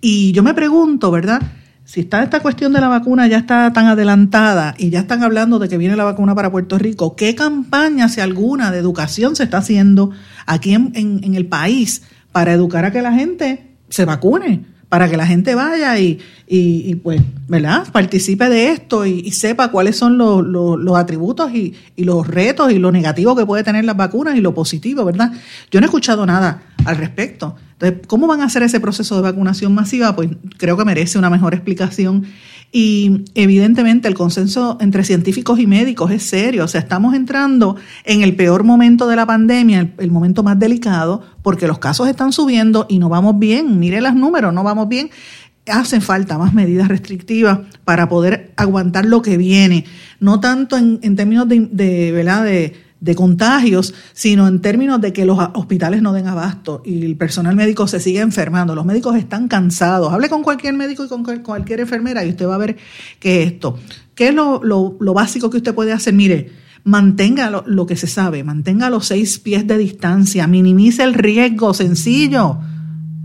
Y yo me pregunto, ¿verdad? Si está esta cuestión de la vacuna ya está tan adelantada y ya están hablando de que viene la vacuna para Puerto Rico, ¿qué campaña, si alguna, de educación se está haciendo aquí en, en el país para educar a que la gente se vacune? Para que la gente vaya y, y, pues, ¿verdad? Participe de esto y, sepa cuáles son los, los, atributos y, y, los retos y lo negativo que puede tener las vacunas y lo positivo, ¿verdad? Yo no he escuchado nada al respecto. Entonces, ¿cómo van a hacer ese proceso de vacunación masiva? Pues creo que merece una mejor explicación y evidentemente el consenso entre científicos y médicos es serio. O sea, estamos entrando en el peor momento de la pandemia, el, momento más delicado, porque los casos están subiendo y no vamos bien. Mire los números, no vamos bien. Hacen falta más medidas restrictivas para poder aguantar lo que viene. No tanto en, términos de, de, ¿verdad? de de contagios, sino en términos de que los hospitales no den abasto y el personal médico se sigue enfermando. Los médicos están cansados. Hable con cualquier médico y con cualquier enfermera y usted va a ver que esto. ¿Qué es lo, lo, básico que usted puede hacer? Mire, mantenga lo, que se sabe, mantenga los seis pies de distancia, minimice el riesgo, sencillo.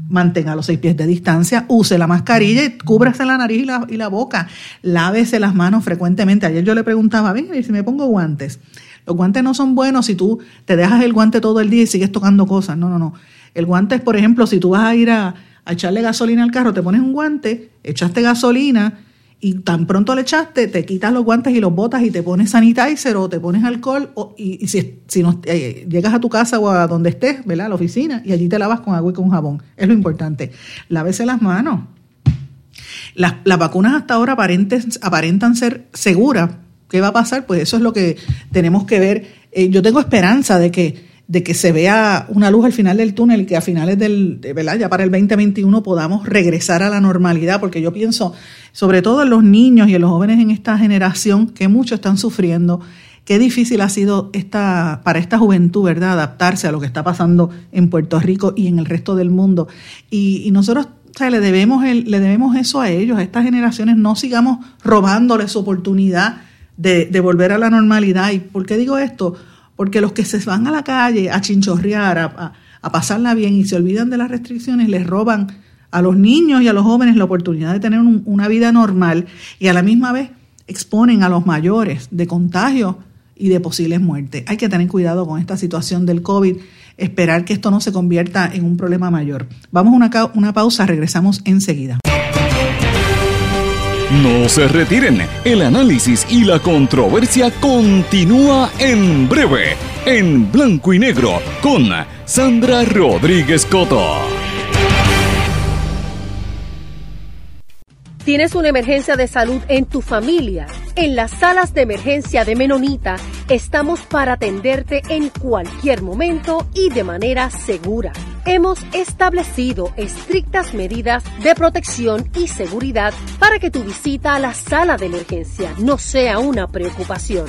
Mantenga los seis pies de distancia, use la mascarilla y cúbrase la nariz y la, y la boca. Lávese las manos frecuentemente. Ayer yo le preguntaba, ver si me pongo guantes. Los guantes no son buenos si tú te dejas el guante todo el día y sigues tocando cosas. No, no, no. El guante es, por ejemplo, si tú vas a ir a, echarle gasolina al carro, te pones un guante, echaste gasolina y tan pronto le echaste, te quitas los guantes y los botas y te pones sanitizer o te pones alcohol y, si, no, eh, llegas a tu casa o a donde estés, ¿verdad? A la oficina y allí te lavas con agua y con jabón. Es lo importante. Lávese las manos. Las, las vacunas hasta ahora aparentan ser seguras, ¿Qué va a pasar? Pues eso es lo que tenemos que ver. Eh, yo tengo esperanza de que, de que se vea una luz al final del túnel y que a finales del, ¿verdad? Ya para el 2021 podamos regresar a la normalidad, porque yo pienso, sobre todo en los niños y en los jóvenes en esta generación, que muchos están sufriendo, qué difícil ha sido esta, para esta juventud, ¿verdad?, adaptarse a lo que está pasando en Puerto Rico y en el resto del mundo. Y, nosotros O le debemos, le debemos eso a ellos, a estas generaciones. No sigamos robándoles su oportunidad de, volver a la normalidad. ¿Y por qué digo esto? Porque los que se van a la calle a chinchorrear, a, a pasarla bien y se olvidan de las restricciones, les roban a los niños y a los jóvenes la oportunidad de tener una vida normal y a la misma vez exponen a los mayores de contagio y de posibles muertes. Hay que tener cuidado con esta situación del COVID, esperar que esto no se convierta en un problema mayor. Vamos a una, una pausa, regresamos enseguida.
No se retiren, el análisis y la controversia continúa en breve, en blanco y negro, con Sandra Rodríguez Coto.
Tienes una emergencia de salud en tu familia. En las salas de emergencia de Menonita estamos para atenderte en cualquier momento y de manera segura. Hemos establecido estrictas medidas de protección y seguridad para que tu visita a la sala de emergencia no sea una preocupación.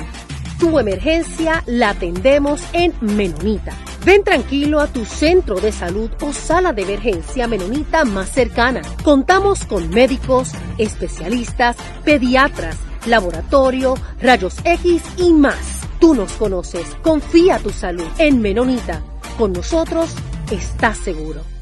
Tu emergencia la atendemos en Menonita. Ven tranquilo a tu centro de salud o sala de emergencia menonita más cercana. Contamos con médicos, especialistas, pediatras, laboratorio, rayos X y más. Tú nos conoces. Confía tu salud en Menonita. Con nosotros estás seguro.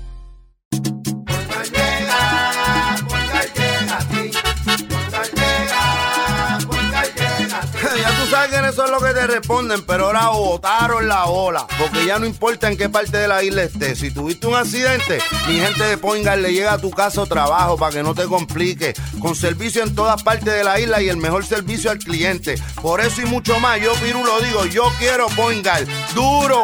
eso es lo que te responden, pero ahora botaron la ola. Porque ya no importa en qué parte de la isla estés. Si tuviste un accidente, mi gente de Poingal le llega a tu casa o trabajo para que no te complique. Con servicio en todas partes de la isla y el mejor servicio al cliente. Por eso y mucho más, yo Piru lo digo, yo quiero Poingal. ¡Duro!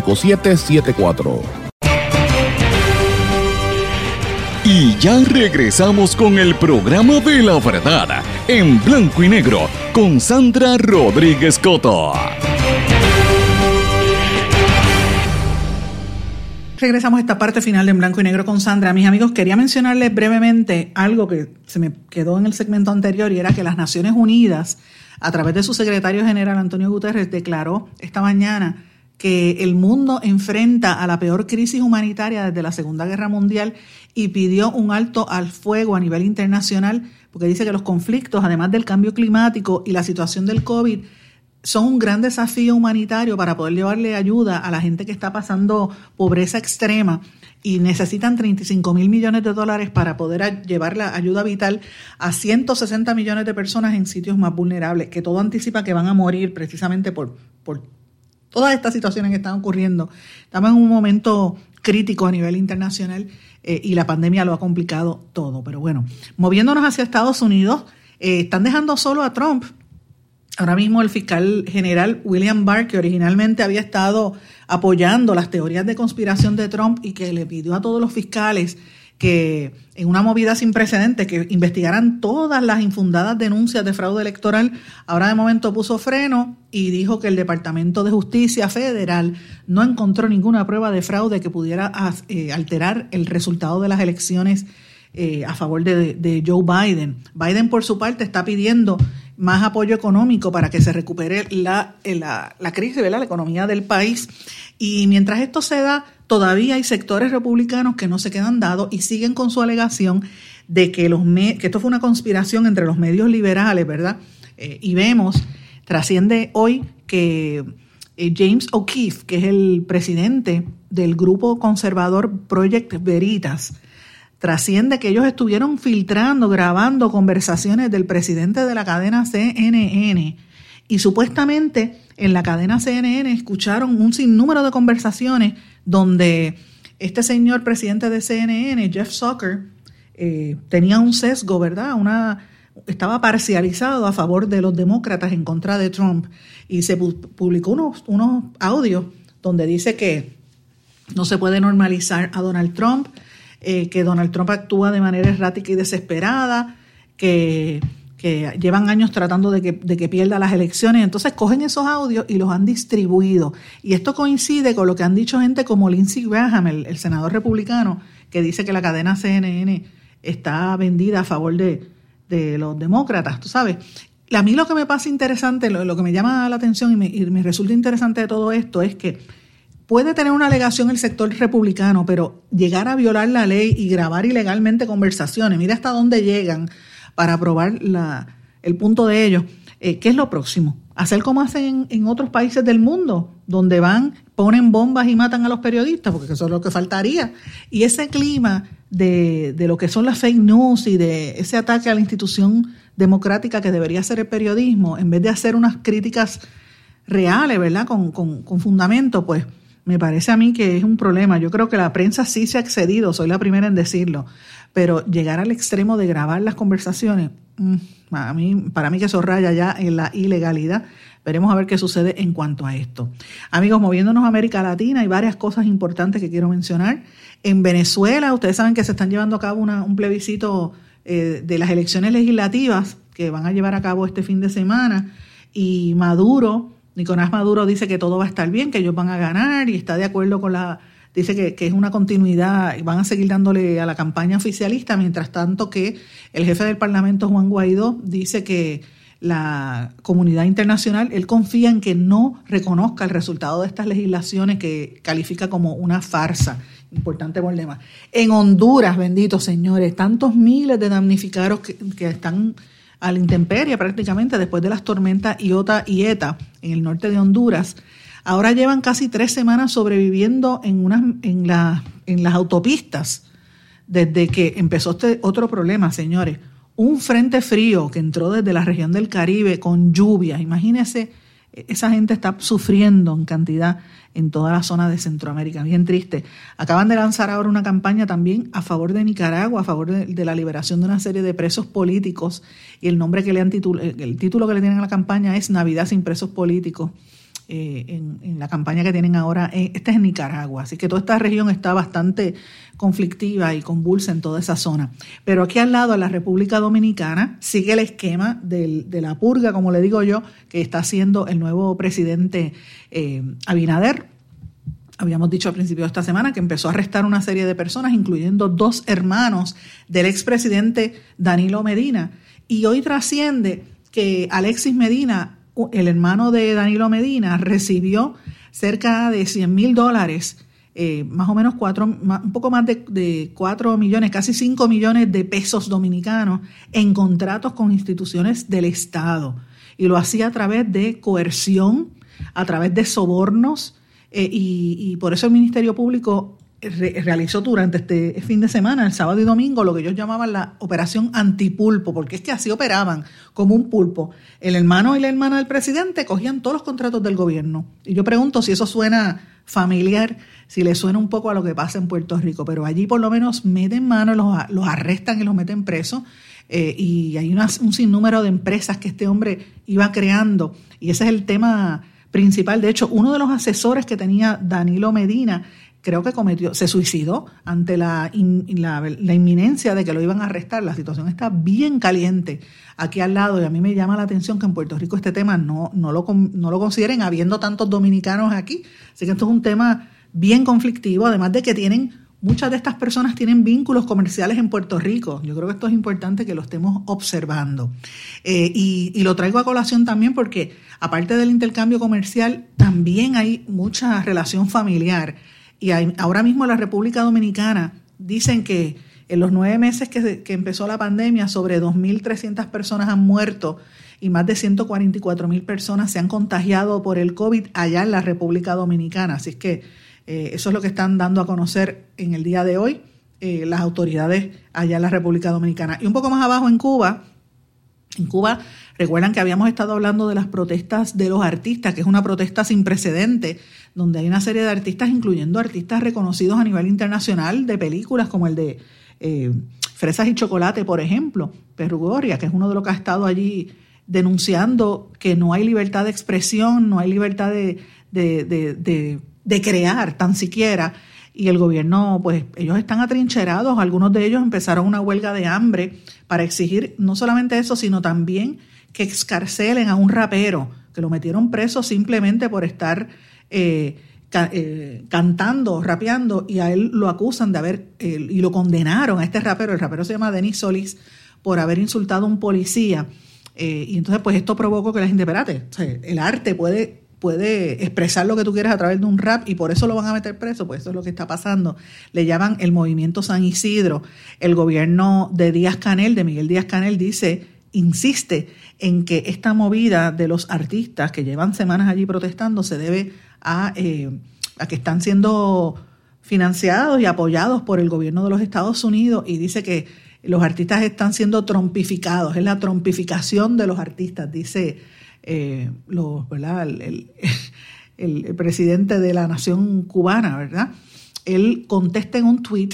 5774.
Y ya regresamos con el programa de la verdad en blanco y negro con Sandra Rodríguez Coto.
Regresamos a esta parte final de En Blanco y Negro con Sandra. Mis amigos, quería mencionarles brevemente algo que se me quedó en el segmento anterior y era que las Naciones Unidas, a través de su secretario general Antonio Guterres, declaró esta mañana que el mundo enfrenta a la peor crisis humanitaria desde la Segunda Guerra Mundial y pidió un alto al fuego a nivel internacional, porque dice que los conflictos, además del cambio climático y la situación del COVID, son un gran desafío humanitario para poder llevarle ayuda a la gente que está pasando pobreza extrema y necesitan 35 mil millones de dólares para poder llevar la ayuda vital a 160 millones de personas en sitios más vulnerables, que todo anticipa que van a morir precisamente por, por todas estas situaciones que están ocurriendo. Estamos en un momento crítico a nivel internacional eh, y la pandemia lo ha complicado todo. Pero bueno, moviéndonos hacia Estados Unidos, eh, están dejando solo a Trump. Ahora mismo el fiscal general William Barr, que originalmente había estado apoyando las teorías de conspiración de Trump y que le pidió a todos los fiscales que en una movida sin precedentes, que investigaran todas las infundadas denuncias de fraude electoral, ahora de momento puso freno y dijo que el Departamento de Justicia Federal no encontró ninguna prueba de fraude que pudiera eh, alterar el resultado de las elecciones eh, a favor de, Joe Biden. Biden, por su parte, está pidiendo más apoyo económico para que se recupere la, la, la crisis, la economía del país. Y mientras esto se da, todavía hay sectores republicanos que no se quedan dados y siguen con su alegación de que, esto fue una conspiración entre los medios liberales, ¿verdad? Eh, y vemos, trasciende hoy que eh, James O'Keefe, que es el presidente del grupo conservador Project Veritas, trasciende que ellos estuvieron filtrando, grabando conversaciones del presidente de la cadena CNN y supuestamente en la cadena CNN escucharon un sinnúmero de conversaciones donde este señor presidente de CNN, Jeff Zucker, eh, tenía un sesgo, ¿verdad? Una, estaba parcializado a favor de los demócratas en contra de Trump y se publicó unos, unos audios donde dice que no se puede normalizar a Donald Trump, eh, que Donald Trump actúa de manera errática y desesperada, que, llevan años tratando de que, de que, pierda las elecciones. Entonces cogen esos audios y los han distribuido. Y esto coincide con lo que han dicho gente como Lindsey Graham, el, senador republicano, que dice que la cadena CNN está vendida a favor de, los demócratas, tú sabes. A mí lo que me pasa interesante, lo, que me llama la atención y me, y me resulta interesante de todo esto es que puede tener una alegación el sector republicano, pero llegar a violar la ley y grabar ilegalmente conversaciones, mira hasta dónde llegan para probar el punto de ellos. Eh, ¿Qué es lo próximo? Hacer como hacen en, otros países del mundo, donde van, ponen bombas y matan a los periodistas, porque eso es lo que faltaría. Y ese clima de, de lo que son las fake news y de ese ataque a la institución democrática que debería ser el periodismo, en vez de hacer unas críticas reales, ¿verdad? Con, con, con fundamento, pues me parece a mí que es un problema. Yo creo que la prensa sí se ha excedido, soy la primera en decirlo, pero llegar al extremo de grabar las conversaciones, mm, mí, para mí que eso raya ya en la ilegalidad. Veremos a ver qué sucede en cuanto a esto. Amigos, moviéndonos a América Latina, hay varias cosas importantes que quiero mencionar. En Venezuela, ustedes saben que se están llevando a cabo un plebiscito eh, de las elecciones legislativas que van a llevar a cabo este fin de semana y Maduro Nicolás Maduro dice que todo va a estar bien, que ellos van a ganar y está de acuerdo con la... Dice que, que es una continuidad y van a seguir dándole a la campaña oficialista, mientras tanto que el jefe del Parlamento, Juan Guaidó, dice que la comunidad internacional, él confía en que no reconozca el resultado de estas legislaciones que califica como una farsa. Importante problema. En Honduras, benditos señores, tantos miles de damnificados que, que están a la intemperie prácticamente después de las tormentas Iota y Eta en el norte de Honduras. Ahora llevan casi tres semanas sobreviviendo en, unas, en, la, en las autopistas desde que empezó este otro problema, señores. Un frente frío que entró desde la región del Caribe con lluvias. Imagínense, esa gente está sufriendo en cantidad en toda la zona de Centroamérica. Bien triste. Acaban de lanzar ahora una campaña también a favor de Nicaragua, a favor de, la liberación de una serie de presos políticos y el nombre que le han titulado, el título que le tienen a la campaña es Navidad sin presos políticos. Eh, en, la campaña que tienen ahora, eh, este es Nicaragua, así que toda esta región está bastante conflictiva y convulsa en toda esa zona. Pero aquí al lado, en la República Dominicana, sigue el esquema de la purga, como le digo yo, que está haciendo el nuevo presidente eh, Abinader. Habíamos dicho al principio de esta semana que empezó a arrestar una serie de personas, incluyendo dos hermanos del expresidente Danilo Medina. Y hoy trasciende que Alexis Medina el hermano de Danilo Medina recibió cerca de 100 mil dólares, eh, más o menos cuatro, un poco más de, de 4 millones, casi 5 millones de pesos dominicanos en contratos con instituciones del Estado. Y lo hacía a través de coerción, a través de sobornos, eh, y, y, por eso el Ministerio Público realizó durante este fin de semana, el sábado y domingo, lo que ellos llamaban la operación antipulpo, porque es que así operaban, como un pulpo. El hermano y la hermana del presidente cogían todos los contratos del gobierno. Y yo pregunto si eso suena familiar, si le suena un poco a lo que pasa en Puerto Rico, pero allí por lo menos meten mano, los, los arrestan y los meten presos. Eh, y hay un sinnúmero de empresas que este hombre iba creando. Y ese es el tema principal. De hecho, uno de los asesores que tenía Danilo Medina creo que cometió, se suicidó ante la, inminencia de que lo iban a arrestar. La situación está bien caliente aquí al lado y a mí me llama la atención que en Puerto Rico este tema no, no, lo, no lo consideren habiendo tantos dominicanos aquí. Así que esto es un tema bien conflictivo, además de que tienen, muchas de estas personas tienen vínculos comerciales en Puerto Rico. Yo creo que esto es importante que lo estemos observando. Eh, y lo traigo a colación también porque aparte del intercambio comercial, también hay mucha relación familiar y ahora mismo la República Dominicana dicen que en los nueve meses que, empezó la pandemia, sobre 2.300 personas han muerto y más de 144.000 personas se han contagiado por el COVID allá en la República Dominicana. Así que eh, eso es lo que están dando a conocer en el día de hoy eh, las autoridades allá en la República Dominicana. Y un poco más abajo en Cuba, en Cuba recuerdan que habíamos estado hablando de las protestas de los artistas, que es una protesta sin precedente donde hay una serie de artistas, incluyendo artistas reconocidos a nivel internacional de películas, como el de eh, Fresas y Chocolate, por ejemplo, Perrugoria, que es uno de los que ha estado allí denunciando que no hay libertad de expresión, no hay libertad de, de, de, de crear tan siquiera. Y el gobierno, pues ellos están atrincherados, algunos de ellos empezaron una huelga de hambre para exigir no solamente eso, sino también que excarcelen a un rapero, que lo metieron preso simplemente por estar eh, eh, cantando, rapeando, y a él lo acusan de haber, y lo condenaron a este rapero, el rapero se llama Denis Solís, por haber insultado a un policía. Eh, y entonces, pues esto provocó que la gente, espérate, el arte puede puede expresar lo que tú quieras a través de un rap y por eso lo van a meter preso, pues eso es lo que está pasando. Le llaman el movimiento San Isidro. El gobierno de Díaz Canel, de Miguel Díaz Canel, dice, insiste en que esta movida de los artistas que llevan semanas allí protestando se debe a, eh, a que están siendo financiados y apoyados por el gobierno de los Estados Unidos y dice que los artistas están siendo trompificados, es la trompificación de los artistas, dice eh, El, presidente de la nación cubana, ¿verdad? Él contesta en un tweet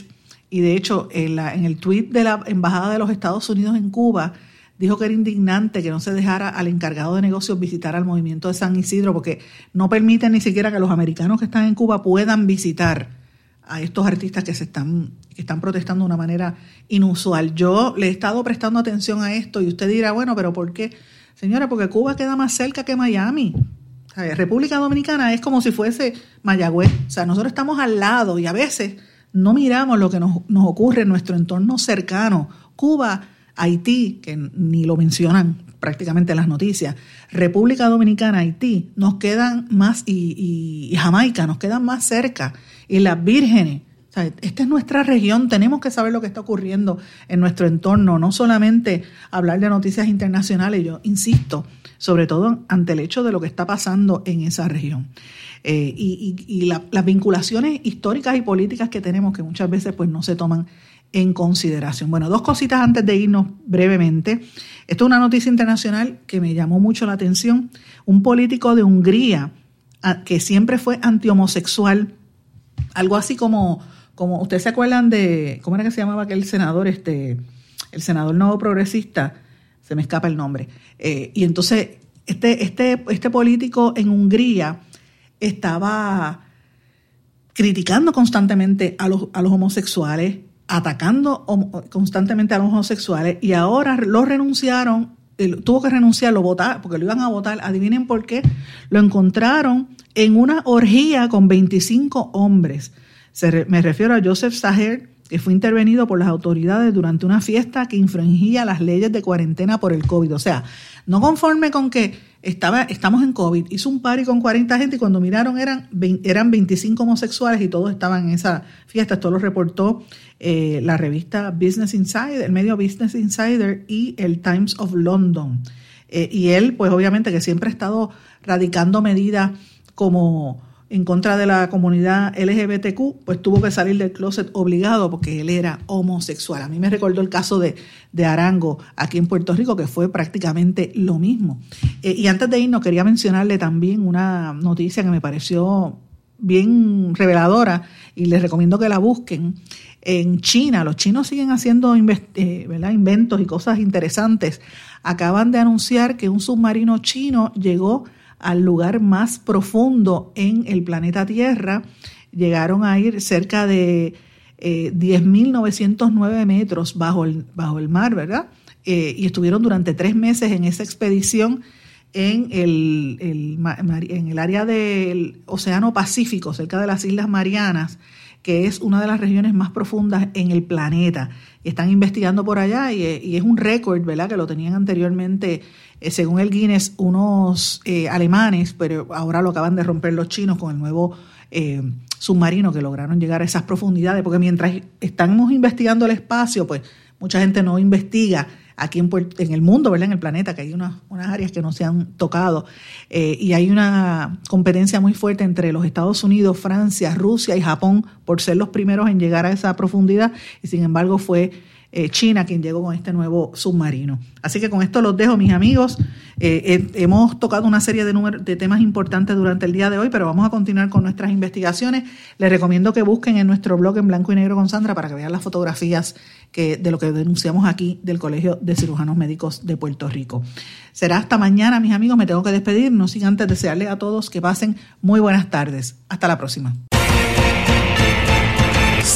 y de hecho en, en el tweet de la Embajada de los Estados Unidos en Cuba dijo que era indignante que no se dejara al encargado de negocios visitar al movimiento de San Isidro porque no permite ni siquiera que los americanos que están en Cuba puedan visitar a estos artistas que se están que están protestando de una manera inusual. Yo le he estado prestando atención a esto y usted dirá, bueno, pero ¿por qué? Señora, porque Cuba queda más cerca que Miami. República Dominicana es como si fuese Mayagüez. O sea, nosotros estamos al lado y a veces no miramos lo que nos, nos ocurre en nuestro entorno cercano. Cuba, Haití, que ni lo mencionan prácticamente en las noticias, República Dominicana, Haití, nos quedan más, y, y Jamaica, nos quedan más cerca. Y las vírgenes, esta es nuestra región, tenemos que saber lo que está ocurriendo en nuestro entorno, no solamente hablar de noticias internacionales, yo insisto, sobre todo ante el hecho de lo que está pasando en esa región. Eh, y, las vinculaciones históricas y políticas que tenemos que muchas veces pues no se toman en consideración. Bueno, dos cositas antes de irnos brevemente. Esto es una noticia internacional que me llamó mucho la atención. Un político de Hungría que siempre fue antihomosexual, algo así como como ustedes se acuerdan de, ¿cómo era que se llamaba aquel senador? Este, el senador nuevo progresista, se me escapa el nombre. Eh, y entonces, este, este, este político en Hungría estaba criticando constantemente a los, a los homosexuales, atacando constantemente a los homosexuales, y ahora lo renunciaron, tuvo que renunciar, lo votar, porque lo iban a votar. Adivinen por qué. Lo encontraron en una orgía con 25 hombres me refiero a Joseph Saher, que fue intervenido por las autoridades durante una fiesta que infringía las leyes de cuarentena por el COVID. O sea, no conforme con que estaba, estamos en COVID, hizo un party con 40 gente y cuando miraron eran, eran 25 homosexuales y todos estaban en esa fiesta. Esto lo reportó eh, la revista Business Insider, el medio Business Insider y el Times of London. Eh, y él, pues obviamente que siempre ha estado radicando medidas como en contra de la comunidad LGBTQ, pues tuvo que salir del closet obligado porque él era homosexual. A mí me recordó el caso de, de Arango aquí en Puerto Rico, que fue prácticamente lo mismo. Eh, y antes de irnos, quería mencionarle también una noticia que me pareció bien reveladora y les recomiendo que la busquen. En China, los chinos siguen haciendo eh, inventos y cosas interesantes. Acaban de anunciar que un submarino chino llegó al lugar más profundo en el planeta Tierra. Llegaron a ir cerca de eh, 10.909 metros bajo el, bajo el mar, ¿verdad? Eh, y estuvieron durante tres meses en esa expedición en el, en el área del Océano Pacífico, cerca de las Islas Marianas, que es una de las regiones más profundas en el planeta. Están investigando por allá y, y es un récord, ¿verdad? Que lo tenían anteriormente eh, según el Guinness, unos eh, alemanes, pero ahora lo acaban de romper los chinos con el nuevo eh, submarino que lograron llegar a esas profundidades, porque mientras estamos investigando el espacio, pues mucha gente no investiga aquí en, en el mundo, ¿verdad? en el planeta, que hay unas, unas áreas que no se han tocado, y hay una competencia muy fuerte entre los Estados Unidos, Francia, Rusia y Japón por ser los primeros en llegar a esa profundidad, y sin embargo fue eh, China quien llegó con este nuevo submarino. Así que con esto los dejo, mis amigos. Eh, hemos tocado una serie de, temas importantes durante el día de hoy, pero vamos a continuar con nuestras investigaciones. Les recomiendo que busquen en nuestro blog en blanco y negro con Sandra para que vean las fotografías de lo que denunciamos aquí del Colegio de Cirujanos Médicos de Puerto Rico. Será hasta mañana, mis amigos. Me tengo que despedir, no sin antes desearles a todos que pasen muy buenas tardes. Hasta la próxima.